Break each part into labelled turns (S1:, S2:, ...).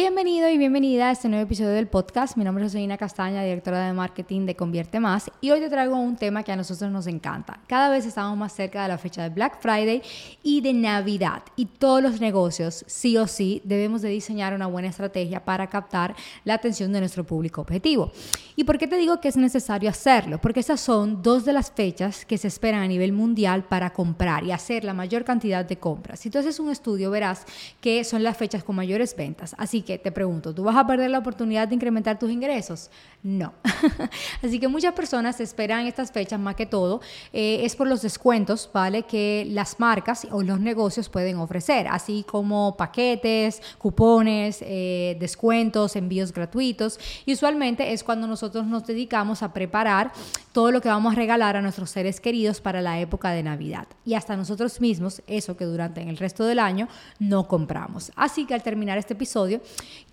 S1: Bienvenido y bienvenida a este nuevo episodio del podcast. Mi nombre es Joseina Castaña, directora de marketing de Convierte Más, y hoy te traigo un tema que a nosotros nos encanta. Cada vez estamos más cerca de la fecha de Black Friday y de Navidad, y todos los negocios, sí o sí, debemos de diseñar una buena estrategia para captar la atención de nuestro público objetivo. ¿Y por qué te digo que es necesario hacerlo? Porque esas son dos de las fechas que se esperan a nivel mundial para comprar y hacer la mayor cantidad de compras. Si tú haces un estudio, verás que son las fechas con mayores ventas. Así que te pregunto, ¿tú vas a perder la oportunidad de incrementar tus ingresos? No. Así que muchas personas esperan estas fechas más que todo. Eh, es por los descuentos, ¿vale? Que las marcas o los negocios pueden ofrecer, así como paquetes, cupones, eh, descuentos, envíos gratuitos. Y usualmente es cuando nosotros nos dedicamos a preparar todo lo que vamos a regalar a nuestros seres queridos para la época de Navidad. Y hasta nosotros mismos, eso que durante el resto del año no compramos. Así que al terminar este episodio,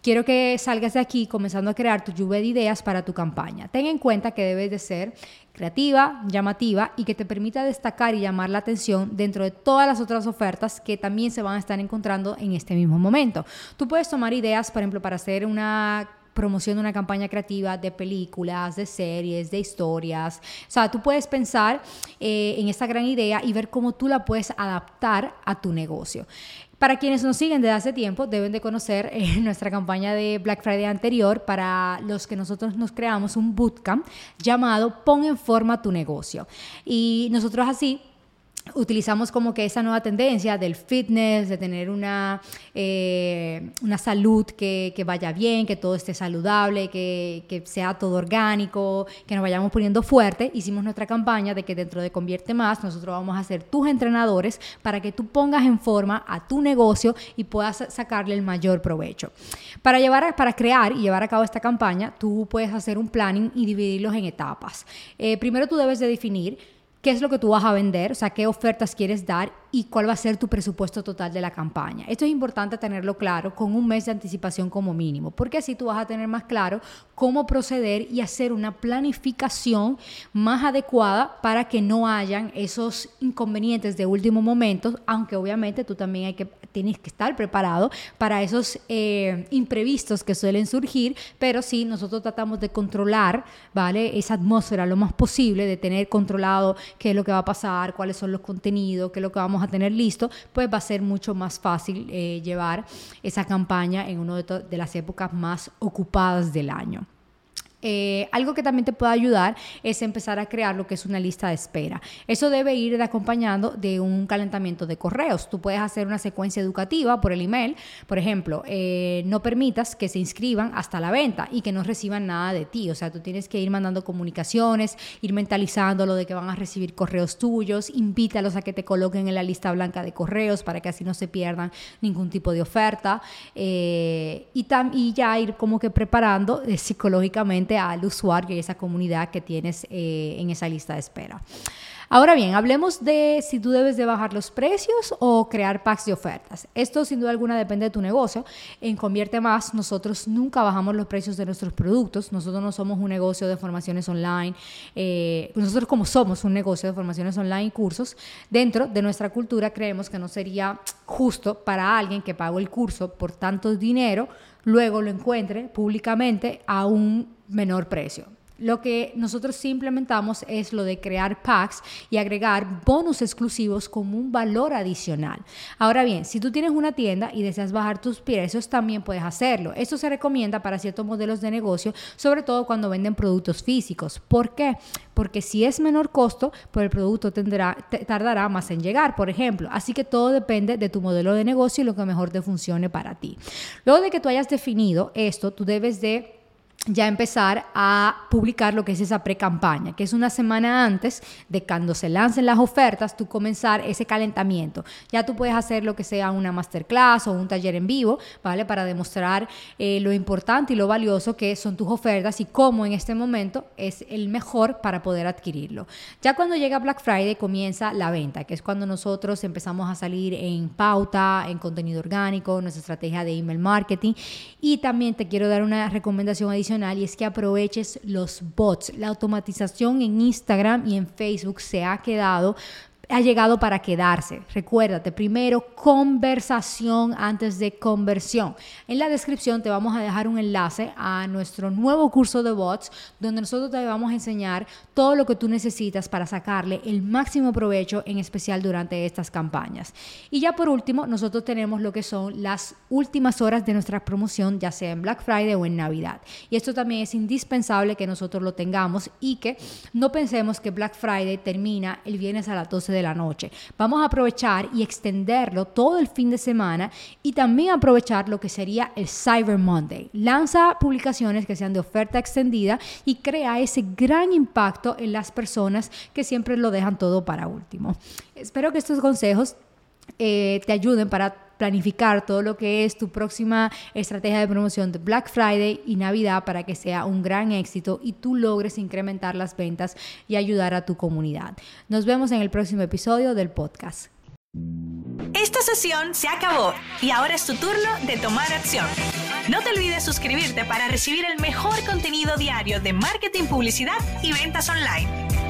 S1: quiero que salgas de aquí comenzando a crear tu lluvia de ideas para tu campaña. Ten en cuenta que debes de ser creativa, llamativa y que te permita destacar y llamar la atención dentro de todas las otras ofertas que también se van a estar encontrando en este mismo momento. Tú puedes tomar ideas, por ejemplo, para hacer una promoción de una campaña creativa de películas, de series, de historias. O sea, tú puedes pensar eh, en esta gran idea y ver cómo tú la puedes adaptar a tu negocio. Para quienes nos siguen desde hace tiempo, deben de conocer eh, nuestra campaña de Black Friday anterior para los que nosotros nos creamos un bootcamp llamado Pon en forma tu negocio. Y nosotros así utilizamos como que esa nueva tendencia del fitness, de tener una, eh, una salud que, que, vaya bien, que todo esté saludable, que, que, sea todo orgánico, que nos vayamos poniendo fuerte. Hicimos nuestra campaña de que dentro de Convierte Más nosotros vamos a ser tus entrenadores para que tú pongas en forma a tu negocio y puedas sacarle el mayor provecho. Para, llevar, para crear y llevar a cabo esta campaña, tú puedes hacer un planning y dividirlos en etapas. Eh, primero tú debes de definir qué es lo que tú vas a vender, o sea, qué ofertas quieres dar y cuál va a ser tu presupuesto total de la campaña. Esto es importante tenerlo claro con un mes de anticipación como mínimo, porque así tú vas a tener más claro cómo proceder y hacer una planificación más adecuada para que no hayan esos inconvenientes de último momento, aunque obviamente tú también tienes que estar preparado para esos eh, imprevistos que suelen surgir, pero sí nosotros tratamos de controlar, ¿vale? Esa atmósfera lo más posible, de tener controlado qué es lo que va a pasar, cuáles son los contenidos, qué es lo que vamos a tener listo, pues va a ser mucho más fácil eh, llevar esa campaña en una de, de las épocas más ocupadas del año. Eh, algo que también te puede ayudar es empezar a crear lo que es una lista de espera. Eso debe ir acompañando de un calentamiento de correos. Tú puedes hacer una secuencia educativa por el email. Por ejemplo, eh, no permitas que se inscriban hasta la venta y que no reciban nada de ti. O sea, tú tienes que ir mandando comunicaciones, ir mentalizando lo de que van a recibir correos tuyos, invítalos a que te coloquen en la lista blanca de correos para que así no se pierdan ningún tipo de oferta. Eh, y, y ya ir como que preparando psicológicamente al usuario y esa comunidad que tienes eh, en esa lista de espera. Ahora bien, hablemos de si tú debes de bajar los precios o crear packs de ofertas. Esto sin duda alguna depende de tu negocio. En Convierte Más, nosotros nunca bajamos los precios de nuestros productos. Nosotros no somos un negocio de formaciones online. Eh, nosotros como somos un negocio de formaciones online y cursos, dentro de nuestra cultura creemos que no sería justo para alguien que pagó el curso por tanto dinero, luego lo encuentre públicamente a un menor precio. Lo que nosotros sí implementamos es lo de crear packs y agregar bonos exclusivos como un valor adicional. Ahora bien, si tú tienes una tienda y deseas bajar tus precios, también puedes hacerlo. Esto se recomienda para ciertos modelos de negocio, sobre todo cuando venden productos físicos. ¿Por qué? Porque si es menor costo, pues el producto tendrá, tardará más en llegar, por ejemplo. Así que todo depende de tu modelo de negocio y lo que mejor te funcione para ti. Luego de que tú hayas definido esto, tú debes de ya empezar a publicar lo que es esa pre-campaña, que es una semana antes de cuando se lancen las ofertas, tú comenzar ese calentamiento. Ya tú puedes hacer lo que sea una masterclass o un taller en vivo, ¿vale? Para demostrar eh, lo importante y lo valioso que son tus ofertas y cómo en este momento es el mejor para poder adquirirlo. Ya cuando llega Black Friday comienza la venta, que es cuando nosotros empezamos a salir en pauta, en contenido orgánico, nuestra estrategia de email marketing y también te quiero dar una recomendación adicional y es que aproveches los bots. La automatización en Instagram y en Facebook se ha quedado ha llegado para quedarse. Recuérdate, primero conversación antes de conversión. En la descripción te vamos a dejar un enlace a nuestro nuevo curso de bots donde nosotros te vamos a enseñar todo lo que tú necesitas para sacarle el máximo provecho, en especial durante estas campañas. Y ya por último, nosotros tenemos lo que son las últimas horas de nuestra promoción, ya sea en Black Friday o en Navidad. Y esto también es indispensable que nosotros lo tengamos y que no pensemos que Black Friday termina el viernes a las 12 de la noche. Vamos a aprovechar y extenderlo todo el fin de semana y también aprovechar lo que sería el Cyber Monday. Lanza publicaciones que sean de oferta extendida y crea ese gran impacto en las personas que siempre lo dejan todo para último. Espero que estos consejos eh, te ayuden para planificar todo lo que es tu próxima estrategia de promoción de Black Friday y Navidad para que sea un gran éxito y tú logres incrementar las ventas y ayudar a tu comunidad. Nos vemos en el próximo episodio del podcast.
S2: Esta sesión se acabó y ahora es tu turno de tomar acción. No te olvides suscribirte para recibir el mejor contenido diario de marketing, publicidad y ventas online.